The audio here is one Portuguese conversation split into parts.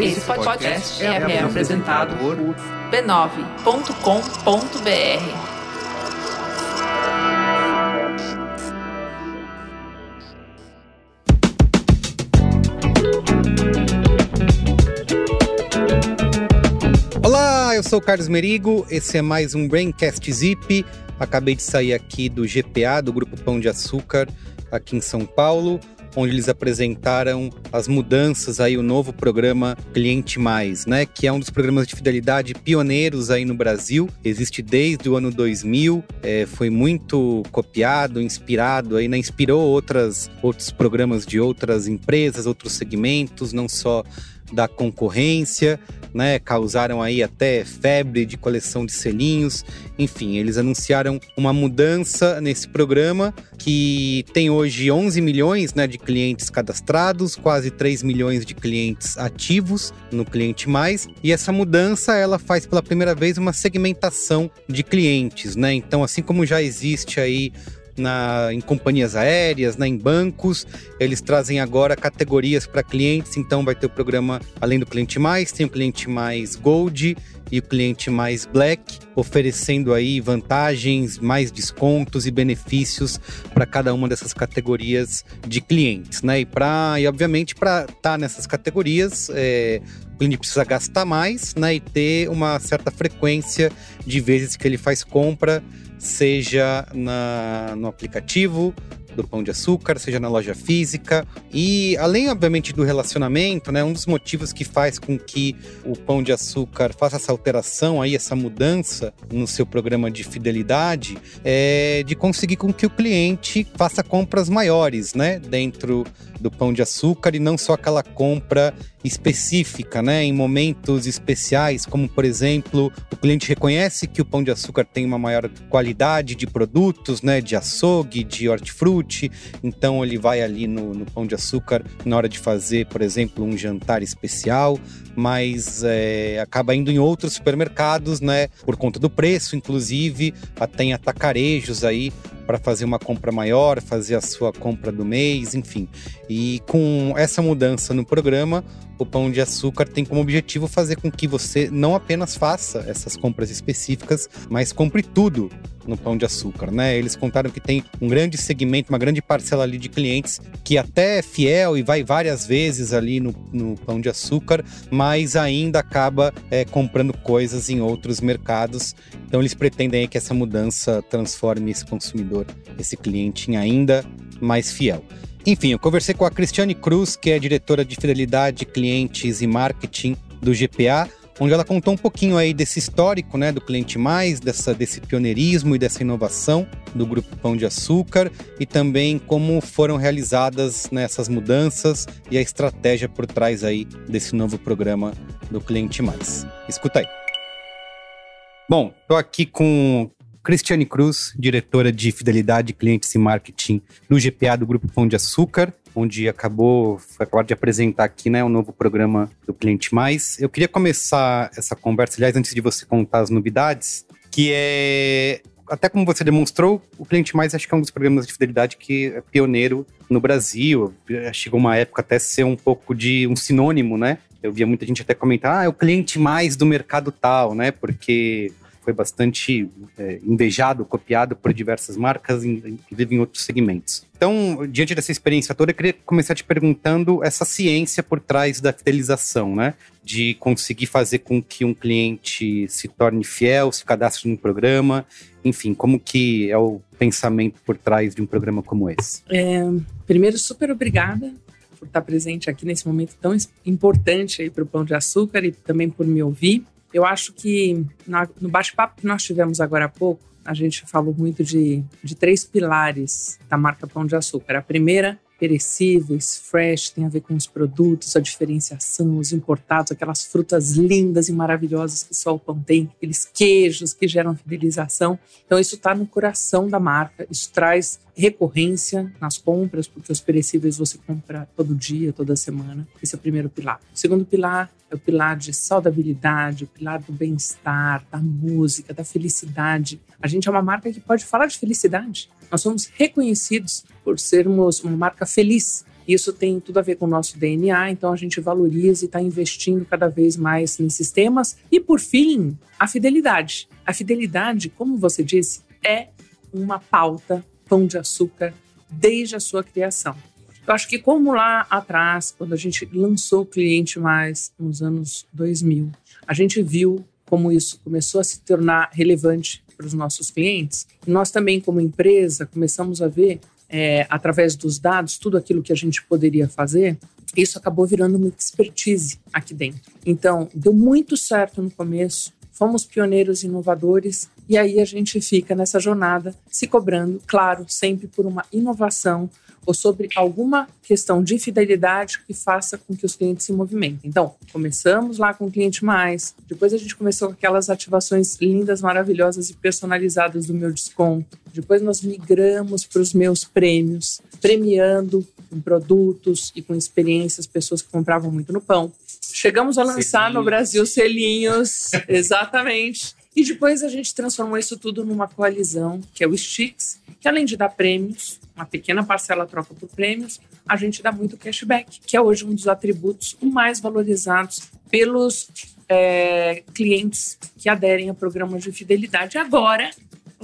Esse podcast é, é apresentado por b9.com.br. Olá, eu sou o Carlos Merigo, esse é mais um Braincast Zip. Acabei de sair aqui do GPA, do Grupo Pão de Açúcar, aqui em São Paulo, onde eles apresentaram as mudanças aí, o novo programa Cliente Mais, né? Que é um dos programas de fidelidade pioneiros aí no Brasil. Existe desde o ano 2000, é, foi muito copiado, inspirado aí, né? Inspirou outras, outros programas de outras empresas, outros segmentos, não só da concorrência, né? Causaram aí até febre de coleção de selinhos. Enfim, eles anunciaram uma mudança nesse programa que tem hoje 11 milhões né, de clientes cadastrados, quase 3 milhões de clientes ativos no Cliente Mais. E essa mudança ela faz pela primeira vez uma segmentação de clientes, né? Então, assim como já existe aí na, em companhias aéreas, né, em bancos. Eles trazem agora categorias para clientes, então vai ter o programa, além do cliente mais, tem o cliente mais Gold e o cliente mais Black, oferecendo aí vantagens, mais descontos e benefícios para cada uma dessas categorias de clientes, né? E, pra, e obviamente, para estar tá nessas categorias, é, o cliente precisa gastar mais né? e ter uma certa frequência de vezes que ele faz compra seja na, no aplicativo do Pão de Açúcar, seja na loja física. E além, obviamente, do relacionamento, né, um dos motivos que faz com que o Pão de Açúcar faça essa alteração aí, essa mudança no seu programa de fidelidade, é de conseguir com que o cliente faça compras maiores, né, dentro do Pão de Açúcar e não só aquela compra específica, né, em momentos especiais, como por exemplo, o cliente reconhece que o Pão de Açúcar tem uma maior qualidade de produtos, né, de açougue, de hortifruti, então ele vai ali no, no Pão de Açúcar na hora de fazer, por exemplo, um jantar especial, mas é, acaba indo em outros supermercados, né, por conta do preço, inclusive, tem atacarejos aí para fazer uma compra maior, fazer a sua compra do mês, enfim. E com essa mudança no programa, o Pão de Açúcar tem como objetivo fazer com que você não apenas faça essas compras específicas, mas compre tudo no Pão de Açúcar, né? Eles contaram que tem um grande segmento, uma grande parcela ali de clientes que até é fiel e vai várias vezes ali no, no Pão de Açúcar, mas ainda acaba é, comprando coisas em outros mercados. Então eles pretendem que essa mudança transforme esse consumidor, esse cliente em ainda mais fiel. Enfim, eu conversei com a Cristiane Cruz, que é diretora de fidelidade, clientes e marketing do GPA, onde ela contou um pouquinho aí desse histórico, né, do cliente mais, dessa desse pioneirismo e dessa inovação do grupo Pão de Açúcar e também como foram realizadas nessas né, mudanças e a estratégia por trás aí desse novo programa do cliente mais. Escuta aí. Bom, estou aqui com Cristiane Cruz, diretora de Fidelidade, Clientes e Marketing do GPA do Grupo Pão de Açúcar, onde acabou, acabou de apresentar aqui né, o novo programa do Cliente Mais. Eu queria começar essa conversa, aliás, antes de você contar as novidades, que é até como você demonstrou, o Cliente Mais acho que é um dos programas de fidelidade que é pioneiro no Brasil. Chegou uma época até ser um pouco de um sinônimo, né? Eu via muita gente até comentar, ah, é o cliente mais do mercado tal, né? Porque foi bastante é, invejado, copiado por diversas marcas, inclusive em outros segmentos. Então, diante dessa experiência toda, eu queria começar te perguntando essa ciência por trás da fidelização, né? De conseguir fazer com que um cliente se torne fiel, se cadastre no programa, enfim, como que é o pensamento por trás de um programa como esse? É, primeiro, super obrigada por estar presente aqui nesse momento tão importante aí para o Pão de Açúcar e também por me ouvir. Eu acho que na, no bate-papo que nós tivemos agora há pouco, a gente falou muito de, de três pilares da marca Pão de Açúcar. A primeira perecíveis, fresh, tem a ver com os produtos, a diferenciação, os importados, aquelas frutas lindas e maravilhosas que só o pão tem, aqueles queijos que geram fidelização. Então, isso está no coração da marca, isso traz recorrência nas compras, porque os perecíveis você compra todo dia, toda semana. Esse é o primeiro pilar. O segundo pilar é o pilar de saudabilidade, o pilar do bem-estar, da música, da felicidade. A gente é uma marca que pode falar de felicidade. Nós somos reconhecidos por sermos uma marca feliz. Isso tem tudo a ver com o nosso DNA, então a gente valoriza e está investindo cada vez mais nesses temas. E por fim, a fidelidade. A fidelidade, como você disse, é uma pauta pão de açúcar desde a sua criação. Eu acho que como lá atrás, quando a gente lançou o Cliente Mais nos anos 2000, a gente viu como isso começou a se tornar relevante para os nossos clientes. nós também, como empresa, começamos a ver, é, através dos dados, tudo aquilo que a gente poderia fazer. Isso acabou virando uma expertise aqui dentro. Então, deu muito certo no começo, fomos pioneiros inovadores e aí a gente fica nessa jornada se cobrando, claro, sempre por uma inovação ou sobre alguma questão de fidelidade que faça com que os clientes se movimentem. Então, começamos lá com o cliente mais, depois a gente começou com aquelas ativações lindas, maravilhosas e personalizadas do meu desconto. Depois nós migramos para os meus prêmios, premiando com produtos e com experiências pessoas que compravam muito no pão. Chegamos a lançar selinhos. no Brasil selinhos, exatamente. E depois a gente transformou isso tudo numa coalizão, que é o Sticks, que além de dar prêmios, uma pequena parcela troca por prêmios, a gente dá muito cashback, que é hoje um dos atributos mais valorizados pelos é, clientes que aderem a programas de fidelidade. Agora,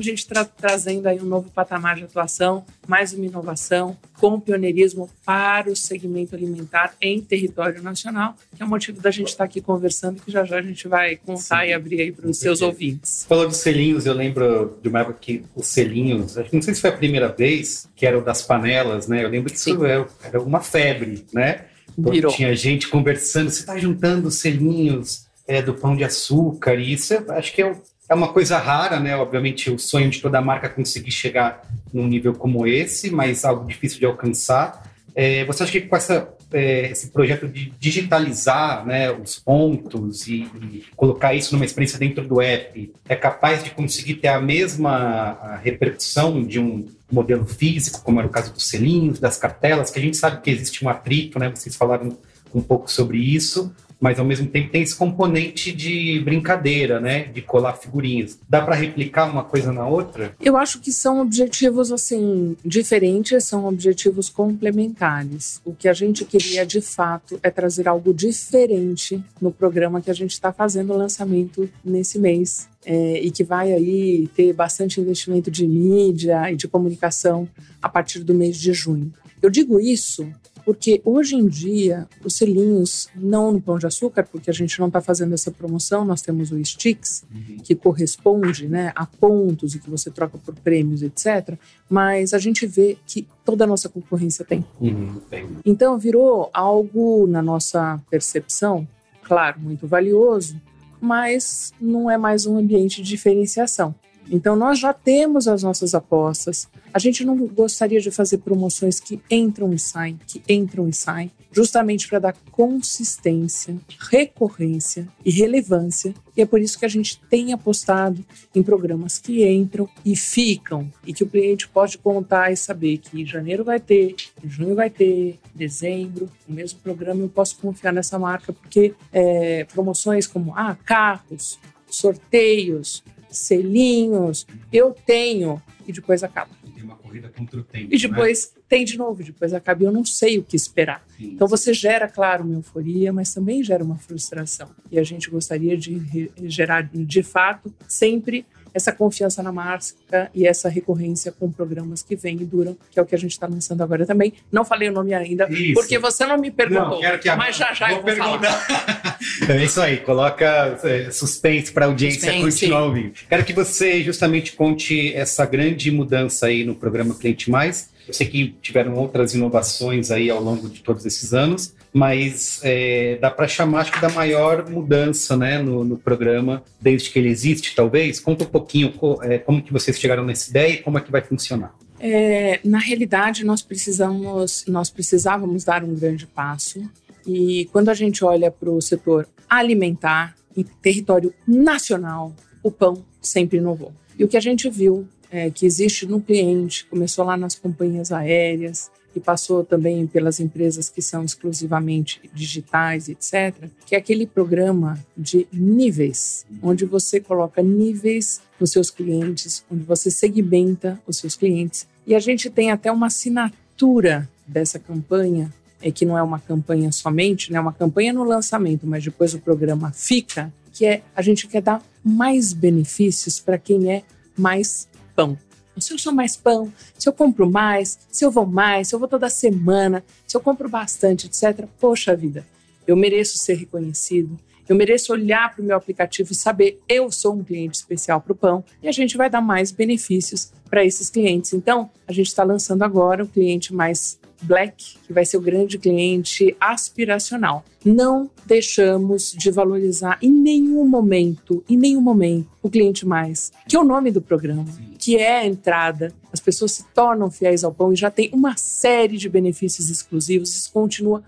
a gente tra trazendo aí um novo patamar de atuação, mais uma inovação, com pioneirismo para o segmento alimentar em território nacional, que é o motivo da gente estar aqui conversando, que já já a gente vai contar Sim, e abrir aí para os seus ouvintes. Falou dos selinhos, eu lembro de uma época que os selinhos, não sei se foi a primeira vez, que era o das panelas, né? Eu lembro que isso era uma febre, né? Virou. Tinha gente conversando, você está juntando selinhos é, do pão de açúcar, e isso acho que é é uma coisa rara, né? Obviamente, o sonho de toda marca é conseguir chegar num nível como esse, mas algo difícil de alcançar. É, você acha que com essa, é, esse projeto de digitalizar né, os pontos e, e, colocar isso numa experiência dentro do app é capaz de conseguir ter a mesma repercussão de um modelo físico, como era o caso dos selinhos, das cartelas, que a gente sabe que existe um atrito, né? Vocês falaram um pouco sobre isso, mas ao mesmo tempo tem esse componente de brincadeira, né? De colar figurinhas. Dá para replicar uma coisa na outra? Eu acho que são objetivos assim diferentes, são objetivos complementares. O que a gente queria de fato é trazer algo diferente no programa que a gente está fazendo o lançamento nesse mês. É, e que vai aí ter bastante investimento de mídia e de comunicação a partir do mês de junho. Eu digo isso porque hoje em dia, os selinhos, não no Pão de Açúcar, porque a gente não está fazendo essa promoção, nós temos o Sticks, uhum. que corresponde né, a pontos e que você troca por prêmios, etc. Mas a gente vê que toda a nossa concorrência tem. Uhum, tem. Então, virou algo, na nossa percepção, claro, muito valioso, mas não é mais um ambiente de diferenciação. Então, nós já temos as nossas apostas. A gente não gostaria de fazer promoções que entram e saem, que entram e saem, justamente para dar consistência, recorrência e relevância. E é por isso que a gente tem apostado em programas que entram e ficam, e que o cliente pode contar e saber que em janeiro vai ter, em junho vai ter, em dezembro, o mesmo programa eu posso confiar nessa marca, porque é, promoções como ah, carros, sorteios, selinhos, eu tenho, e depois acaba. Tem uma corrida contra o tempo. E né? depois né? tem de novo, depois acaba e eu não sei o que esperar. Sim. Então você gera, claro, uma euforia, mas também gera uma frustração. E a gente gostaria de gerar, de fato, sempre essa confiança na marca e essa recorrência com programas que vêm e duram, que é o que a gente está lançando agora também. Não falei o nome ainda, isso. porque você não me perguntou, não, quero que a... mas já já vou eu vou perguntar. falar. é isso aí, coloca é, suspense para a audiência suspense. continuar ouvindo. Quero que você justamente conte essa grande mudança aí no programa Cliente Mais. Eu sei que tiveram outras inovações aí ao longo de todos esses anos, mas é, dá para chamar, acho que, da maior mudança né, no, no, programa desde que ele existe, talvez. Conta um pouquinho é, como que vocês chegaram nessa ideia e como é que vai funcionar. É, na realidade, nós precisamos, nós precisávamos dar um grande passo. E quando a gente olha para o setor alimentar, em território nacional, o pão sempre inovou. E o que a gente viu é, que existe no cliente, começou lá nas companhias aéreas, e passou também pelas empresas que são exclusivamente digitais, etc., que é aquele programa de níveis, onde você coloca níveis nos seus clientes, onde você segmenta os seus clientes. E a gente tem até uma assinatura dessa campanha é que não é uma campanha somente, né? Uma campanha no lançamento, mas depois o programa fica, que é a gente quer dar mais benefícios para quem é mais pão. Se eu sou mais pão, se eu compro mais, se eu vou mais, se eu vou toda semana, se eu compro bastante, etc. Poxa vida, eu mereço ser reconhecido, eu mereço olhar para o meu aplicativo e saber eu sou um cliente especial para o pão e a gente vai dar mais benefícios para esses clientes. Então, a gente está lançando agora o cliente mais Black, que vai ser o grande cliente aspiracional. Não deixamos de valorizar em nenhum momento, em nenhum momento, o cliente mais, que é o nome do programa, que é a entrada. As pessoas se tornam fiéis ao pão e já tem uma série de benefícios exclusivos. Isso continua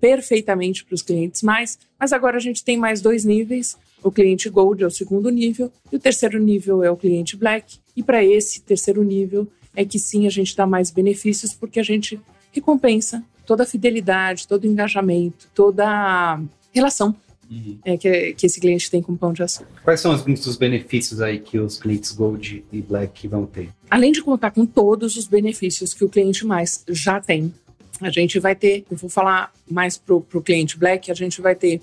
perfeitamente para os clientes mais, mas agora a gente tem mais dois níveis. O cliente Gold é o segundo nível e o terceiro nível é o cliente Black. E para esse terceiro nível, é que sim a gente dá mais benefícios porque a gente recompensa toda a fidelidade, todo o engajamento, toda a relação uhum. é, que, que, esse cliente tem com pão de açúcar. Quais são os benefícios aí que os clientes Gold e Black vão ter? Além de contar com todos os benefícios que o cliente mais já tem, a gente vai ter, eu vou falar mais para o cliente Black, a gente vai ter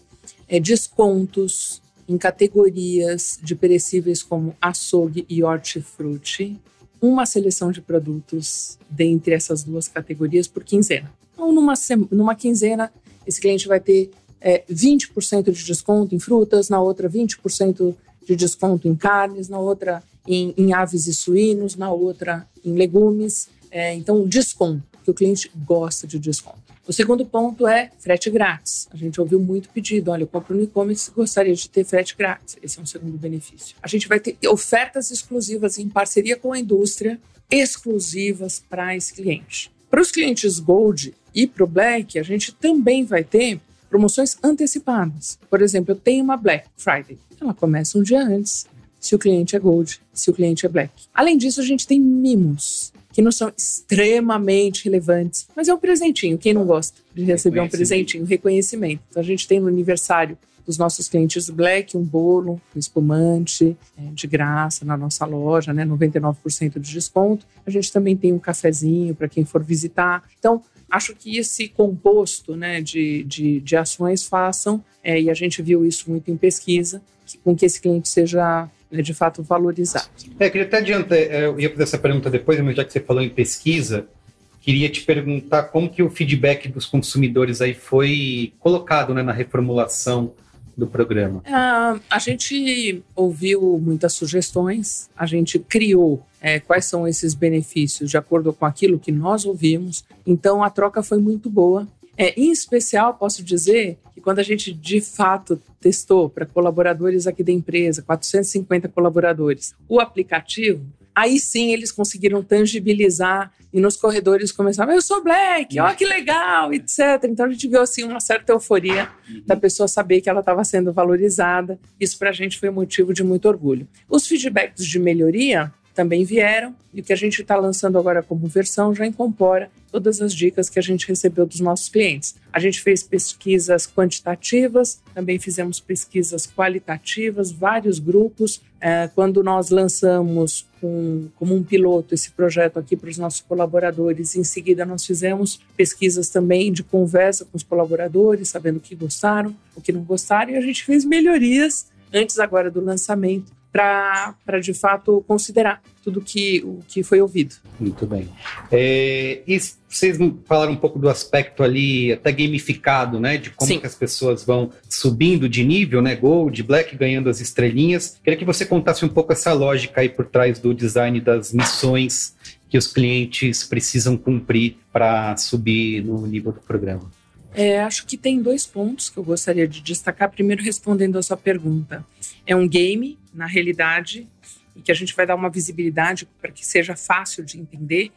é, descontos em categorias de perecíveis como açougue e hortifruti, uma seleção de produtos dentre essas duas categorias por quinzena. Então, numa, numa quinzena, esse cliente vai ter é, 20% de desconto em frutas, na outra 20% de desconto em carnes, na outra em, em aves e suínos, na outra em legumes. É, então, desconto, que o cliente gosta de desconto. O segundo ponto é frete grátis. A gente ouviu muito pedido, olha, eu compro no e-commerce gostaria de ter frete grátis. Esse é um segundo benefício. A gente vai ter ofertas exclusivas em parceria com a indústria, exclusivas para esse cliente. Para os clientes Gold e para o Black, a gente também vai ter promoções antecipadas. Por exemplo, eu tenho uma Black Friday. Ela começa um dia antes, se o cliente é Gold, se o cliente é Black. Além disso, a gente tem mimos que não são extremamente relevantes, mas é um presentinho. Quem não gosta de receber um presentinho, reconhecimento. Então a gente tem no aniversário dos nossos clientes Black um bolo um espumante é, de graça na nossa loja, né, 99% de desconto. A gente também tem um cafezinho para quem for visitar. Então acho que esse composto né, de, de, de ações façam, é, e a gente viu isso muito em pesquisa, que, com que esse cliente seja né, de fato valorizado. É, queria até adiantar, é, eu ia fazer essa pergunta depois, mas já que você falou em pesquisa, queria te perguntar como que o feedback dos consumidores aí foi colocado né, na reformulação do programa. Uh, a gente ouviu muitas sugestões, a gente criou é, quais são esses benefícios de acordo com aquilo que nós ouvimos, então a troca foi muito boa. É, em especial, posso dizer que quando a gente de fato testou para colaboradores aqui da empresa, 450 colaboradores, o aplicativo, aí sim eles conseguiram tangibilizar e nos corredores começaram, eu sou Black, ó que legal, etc. Então a gente viu assim uma certa euforia da pessoa saber que ela estava sendo valorizada. Isso para a gente foi motivo de muito orgulho. Os feedbacks de melhoria também vieram e o que a gente está lançando agora como versão já incorpora todas as dicas que a gente recebeu dos nossos clientes. A gente fez pesquisas quantitativas, também fizemos pesquisas qualitativas, vários grupos. É, quando nós lançamos como um piloto esse projeto aqui para os nossos colaboradores, em seguida nós fizemos pesquisas também de conversa com os colaboradores, sabendo o que gostaram, o que não gostaram, e a gente fez melhorias antes agora do lançamento para de fato considerar tudo que, o que foi ouvido. Muito bem. É, e vocês falaram um pouco do aspecto ali até gamificado, né? De como que as pessoas vão subindo de nível, né? Gold, Black ganhando as estrelinhas. Queria que você contasse um pouco essa lógica aí por trás do design das missões que os clientes precisam cumprir para subir no nível do programa. É, acho que tem dois pontos que eu gostaria de destacar. Primeiro, respondendo a sua pergunta. É um game, na realidade, e que a gente vai dar uma visibilidade para que seja fácil de entender.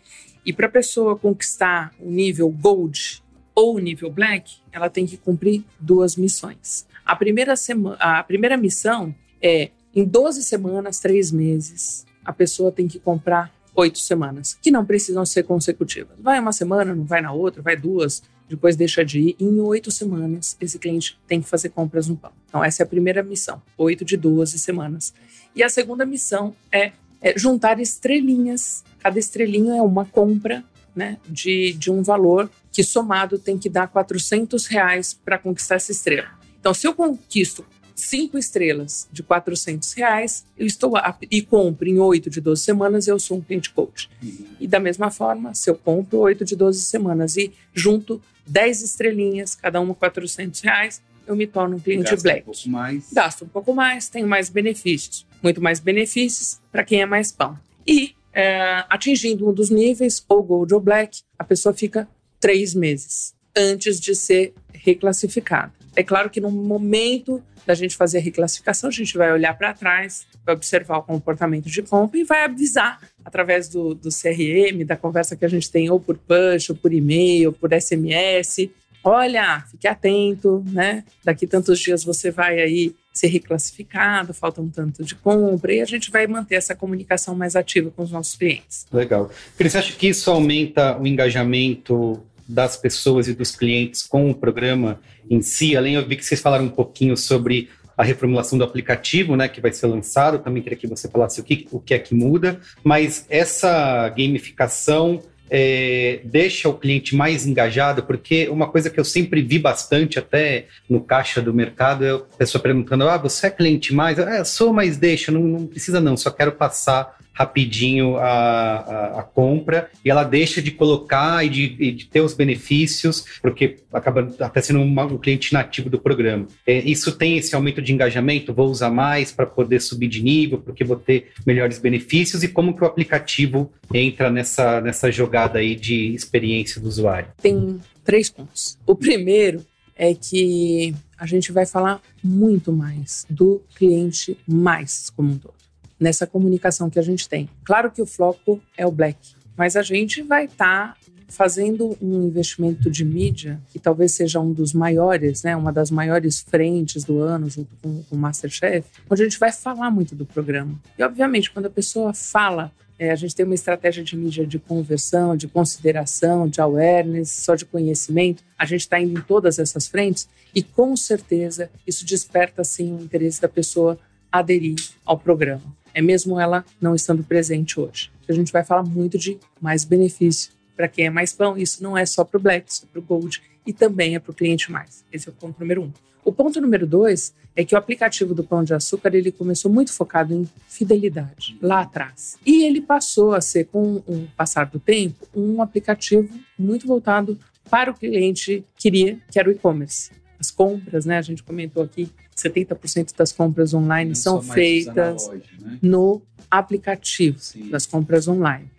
E para a pessoa conquistar o nível Gold ou o nível Black, ela tem que cumprir duas missões. A primeira, semana, a primeira missão é em 12 semanas, três meses, a pessoa tem que comprar oito semanas, que não precisam ser consecutivas. Vai uma semana, não vai na outra, vai duas, depois deixa de ir. Em oito semanas, esse cliente tem que fazer compras no pão. Então, essa é a primeira missão, oito de 12 semanas. E a segunda missão é, é juntar estrelinhas. Cada estrelinha é uma compra né, de, de um valor que somado tem que dar 400 reais para conquistar essa estrela. Então, se eu conquisto cinco estrelas de 400 reais, eu estou e compro em 8 de 12 semanas, eu sou um cliente coach. Uhum. E da mesma forma, se eu compro 8 de 12 semanas e junto 10 estrelinhas, cada uma 400 reais, eu me torno um cliente Gasta black. Um pouco mais. Gasto um pouco mais, tenho mais benefícios. Muito mais benefícios para quem é mais pão. E é, atingindo um dos níveis, ou gold ou black, a pessoa fica três meses antes de ser reclassificada. É claro que no momento da gente fazer a reclassificação, a gente vai olhar para trás, vai observar o comportamento de compra e vai avisar através do, do CRM, da conversa que a gente tem ou por push, ou por e-mail, ou por SMS. Olha, fique atento, né? Daqui tantos dias você vai aí ser reclassificado, falta um tanto de compra, e a gente vai manter essa comunicação mais ativa com os nossos clientes. Legal. Cris, você acha que isso aumenta o engajamento das pessoas e dos clientes com o programa em si? Além, eu vi que vocês falaram um pouquinho sobre a reformulação do aplicativo, né, que vai ser lançado. Também queria que você falasse o que, o que é que muda. Mas essa gamificação é, deixa o cliente mais engajado, porque uma coisa que eu sempre vi bastante, até no caixa do mercado, é a pessoa perguntando: ah, você é cliente mais? É, sou, mas deixa, não, não precisa não, só quero passar rapidinho a, a, a, compra e ela deixa de colocar e de, e de, ter os benefícios, porque acaba até sendo um, um cliente nativo do programa. É, isso tem esse aumento de engajamento, vou usar mais para poder subir de nível, porque vou ter melhores benefícios e como que o aplicativo entra nessa, nessa jogada aí de experiência do usuário? Tem três pontos. O primeiro é que a gente vai falar muito mais do cliente mais como um todo nessa comunicação que a gente tem. Claro que o foco é o black, mas a gente vai estar tá fazendo um investimento de mídia que talvez seja um dos maiores, né, uma das maiores frentes do ano, junto com, com o Masterchef, onde a gente vai falar muito do programa. E, obviamente, quando a pessoa fala, é, a gente tem uma estratégia de mídia de conversão, de consideração, de awareness, só de conhecimento, a gente está indo em todas essas frentes e, com certeza, isso desperta, sim, o interesse da pessoa aderir ao programa é mesmo ela não estando presente hoje. A gente vai falar muito de mais benefício para quem é mais pão. Isso não é só para o Black, isso é para o Gold e também é para o cliente mais. Esse é o ponto número um. O ponto número dois é que o aplicativo do Pão de Açúcar ele começou muito focado em fidelidade lá atrás. E ele passou a ser, com o passar do tempo, um aplicativo muito voltado para o cliente queria, que era o e-commerce. As compras, né? A gente comentou aqui 70% das compras online são feitas né? no aplicativo Sim. das compras online.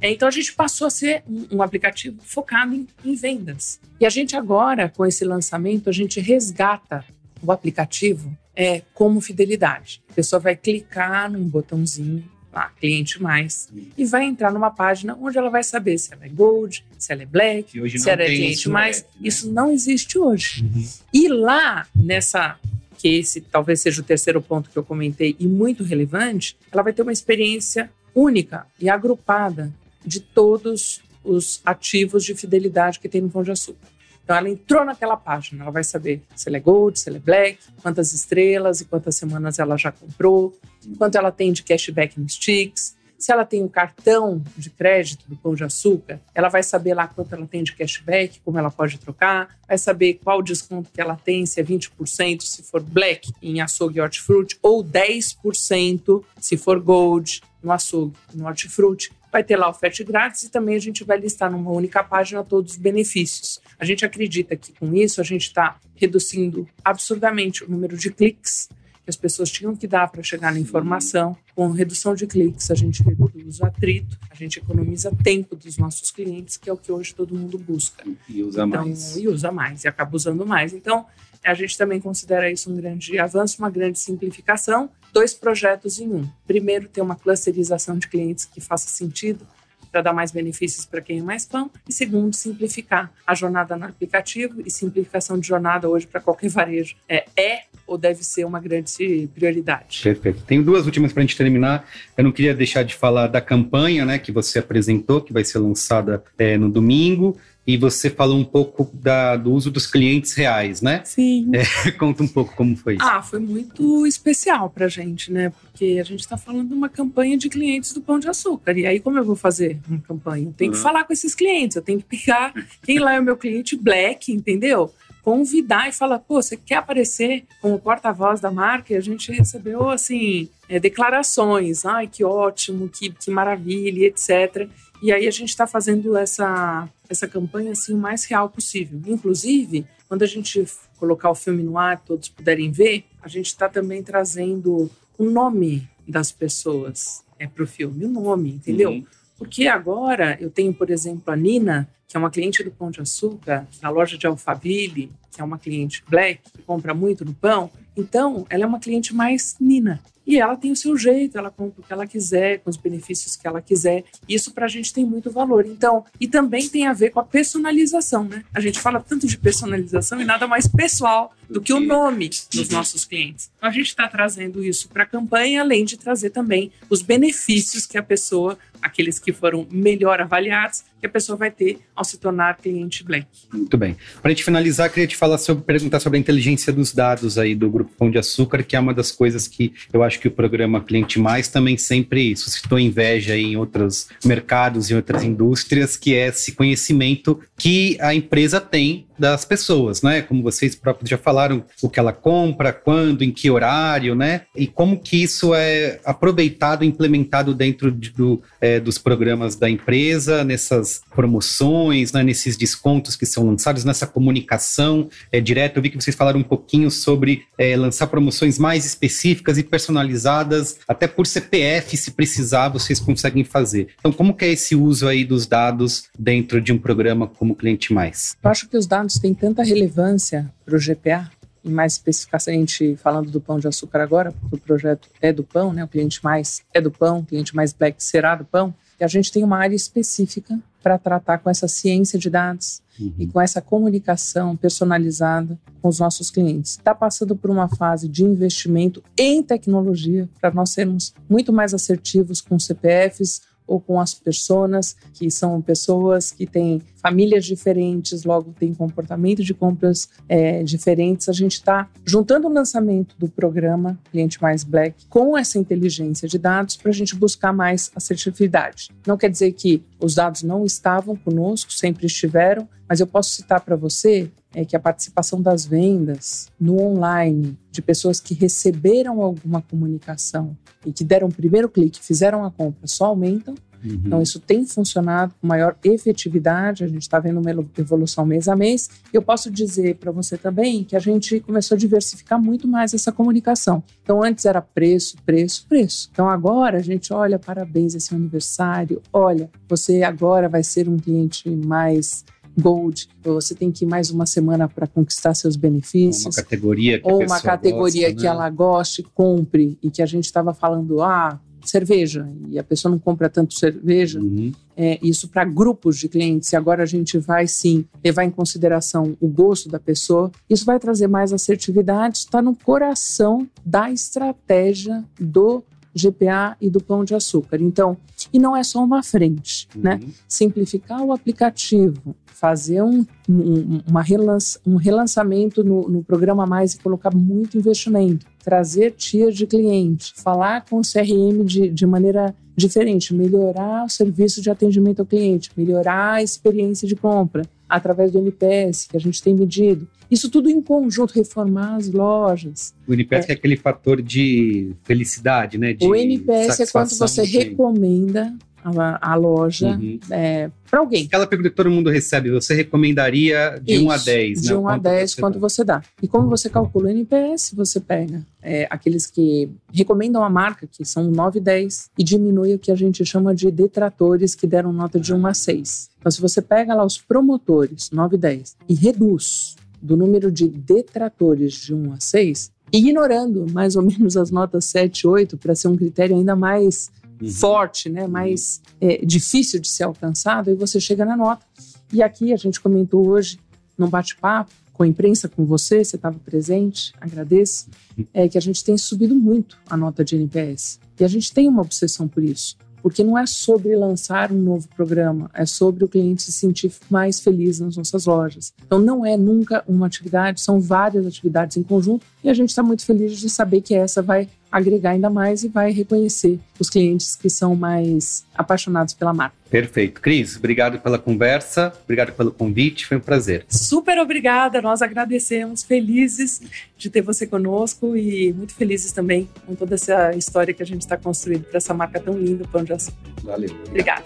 É, então a gente passou a ser um, um aplicativo focado em, em, vendas. E a gente agora, com esse lançamento, a gente resgata o aplicativo é, como fidelidade. A pessoa vai clicar num botãozinho lá, cliente mais, e vai entrar numa página onde ela vai saber se ela é gold, se ela é black, se ela é cliente mais. App, né? Isso não existe hoje. Uhum. E lá nessa que esse talvez seja o terceiro ponto que eu comentei e muito relevante, ela vai ter uma experiência única e agrupada de todos os ativos de fidelidade que tem no Pão de Açúcar. Então, ela entrou naquela página, ela vai saber se ela é Gold, se ela é Black, quantas estrelas e quantas semanas ela já comprou, quanto ela tem de cashback nos Sticks, se ela tem um cartão de crédito do Pão de Açúcar, ela vai saber lá quanto ela tem de cashback, como ela pode trocar, vai saber qual desconto que ela tem, se é 20% se for black em açougue e hortifruti, ou 10% se for gold no açougue e no hortifruti. Vai ter lá o frete grátis e também a gente vai listar numa única página todos os benefícios. A gente acredita que com isso a gente está reduzindo absurdamente o número de cliques que as pessoas tinham que dar para chegar na informação. Com redução de cliques, a gente reduz o atrito, a gente economiza tempo dos nossos clientes, que é o que hoje todo mundo busca. E usa então, mais. E usa mais, e acaba usando mais. Então, a gente também considera isso um grande avanço, uma grande simplificação. Dois projetos em um. Primeiro, ter uma clusterização de clientes que faça sentido para dar mais benefícios para quem é mais fã. E segundo, simplificar a jornada no aplicativo e simplificação de jornada hoje para qualquer varejo é, é ou deve ser uma grande prioridade. Perfeito. Tenho duas últimas para a gente terminar. Eu não queria deixar de falar da campanha né, que você apresentou, que vai ser lançada é, no domingo. E você falou um pouco da, do uso dos clientes reais, né? Sim. É, conta um pouco como foi isso. Ah, foi muito especial pra gente, né? Porque a gente está falando de uma campanha de clientes do Pão de Açúcar. E aí, como eu vou fazer uma campanha? Eu tenho que uhum. falar com esses clientes, eu tenho que pegar quem lá é o meu cliente black, entendeu? convidar e falar, pô, você quer aparecer como porta-voz da marca? E a gente recebeu, assim, é, declarações, ai, que ótimo, que, que maravilha, etc. E aí a gente está fazendo essa, essa campanha, assim, o mais real possível. Inclusive, quando a gente colocar o filme no ar, todos puderem ver, a gente está também trazendo o nome das pessoas é, para o filme, o nome, entendeu? Uhum. Porque agora eu tenho, por exemplo, a Nina, que é uma cliente do Pão de Açúcar, na loja de Alphaville, que é uma cliente black, que compra muito no pão. Então, ela é uma cliente mais Nina. E ela tem o seu jeito, ela compra o que ela quiser, com os benefícios que ela quiser. Isso para a gente tem muito valor. Então, e também tem a ver com a personalização, né? A gente fala tanto de personalização e nada mais pessoal do que o nome dos nossos clientes. Então, a gente está trazendo isso para a campanha, além de trazer também os benefícios que a pessoa, aqueles que foram melhor avaliados, que a pessoa vai ter ao se tornar cliente Black. Muito bem. Para a gente finalizar, queria te falar sobre, perguntar sobre a inteligência dos dados aí do Grupo Pão de Açúcar, que é uma das coisas que eu acho que o programa Cliente Mais também sempre suscitou inveja em outros mercados e outras indústrias, que é esse conhecimento que a empresa tem das pessoas, né? Como vocês próprios já falaram, o que ela compra, quando, em que horário, né? E como que isso é aproveitado, implementado dentro de, do, é, dos programas da empresa, nessas promoções, né? nesses descontos que são lançados, nessa comunicação é, direta. Eu vi que vocês falaram um pouquinho sobre é, lançar promoções mais específicas e personalizadas, até por CPF, se precisar, vocês conseguem fazer. Então, como que é esse uso aí dos dados dentro de um programa como Cliente Mais? Eu acho que os dados têm tanta relevância para o GPA, mais especificamente falando do pão de açúcar agora, porque o projeto é do pão, né? o cliente mais é do pão, o cliente mais black será do pão, e a gente tem uma área específica para tratar com essa ciência de dados uhum. e com essa comunicação personalizada com os nossos clientes. Está passando por uma fase de investimento em tecnologia para nós sermos muito mais assertivos com CPFs, ou com as pessoas, que são pessoas que têm famílias diferentes, logo têm comportamento de compras é, diferentes. A gente está juntando o lançamento do programa Cliente Mais Black com essa inteligência de dados para a gente buscar mais assertividade. Não quer dizer que os dados não estavam conosco, sempre estiveram, mas eu posso citar para você é que a participação das vendas no online, de pessoas que receberam alguma comunicação e que deram o primeiro clique, fizeram a compra, só aumentam. Uhum. Então, isso tem funcionado com maior efetividade, a gente está vendo uma evolução mês a mês. Eu posso dizer para você também que a gente começou a diversificar muito mais essa comunicação. Então, antes era preço, preço, preço. Então, agora a gente olha, parabéns, esse é aniversário, olha, você agora vai ser um cliente mais Gold, você tem que ir mais uma semana para conquistar seus benefícios. Uma categoria que Ou uma categoria gosta, que né? ela goste, compre, e que a gente estava falando, ah, cerveja, e a pessoa não compra tanto cerveja. Uhum. É, isso para grupos de clientes, e agora a gente vai sim levar em consideração o gosto da pessoa. Isso vai trazer mais assertividade, está no coração da estratégia do GPA e do pão de açúcar. Então, e não é só uma frente, né? uhum. né? Simplificar o aplicativo, fazer um, um, relança, um relançamento no, no programa mais e colocar muito investimento, trazer tia de cliente, falar com o CRM de, de maneira diferente, melhorar o serviço de atendimento ao cliente, melhorar a experiência de compra através do NPS que a gente tem medido. Isso tudo em conjunto, reformar as lojas. O NPS é, é aquele fator de felicidade, né? De o NPS é quando você recomenda a, a loja uhum. é, para alguém. Aquela pergunta que todo mundo recebe, você recomendaria de Isso, 1 a 10, De né? 1 a 10, você quanto você dá. E como você calcula o NPS, você pega é, aqueles que recomendam a marca, que são 9 e 10, e diminui o que a gente chama de detratores, que deram nota de 1 a 6. Então, se você pega lá os promotores, 9 e 10, e reduz do número de detratores de 1 a 6, ignorando mais ou menos as notas 7 e 8 para ser um critério ainda mais uhum. forte, né, mais é, difícil de ser alcançado, e você chega na nota. E aqui a gente comentou hoje, num bate-papo, com a imprensa, com você, você estava presente, agradeço, é que a gente tem subido muito a nota de NPS. E a gente tem uma obsessão por isso porque não é sobre lançar um novo programa, é sobre o cliente se sentir mais feliz nas nossas lojas. Então não é nunca uma atividade, são várias atividades em conjunto e a gente está muito feliz de saber que essa vai agregar ainda mais e vai reconhecer os clientes que são mais apaixonados pela marca. Perfeito. Cris, obrigado pela conversa, obrigado pelo convite, foi um prazer. Super obrigada, nós agradecemos, felizes de ter você conosco e muito felizes também com toda essa história que a gente está construindo para essa marca tão linda, Pão de Açúcar. Valeu. Obrigada.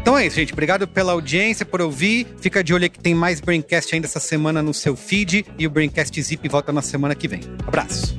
Então é isso, gente. Obrigado pela audiência, por ouvir. Fica de olho que tem mais Braincast ainda essa semana no seu feed. E o Braincast Zip volta na semana que vem. Abraço.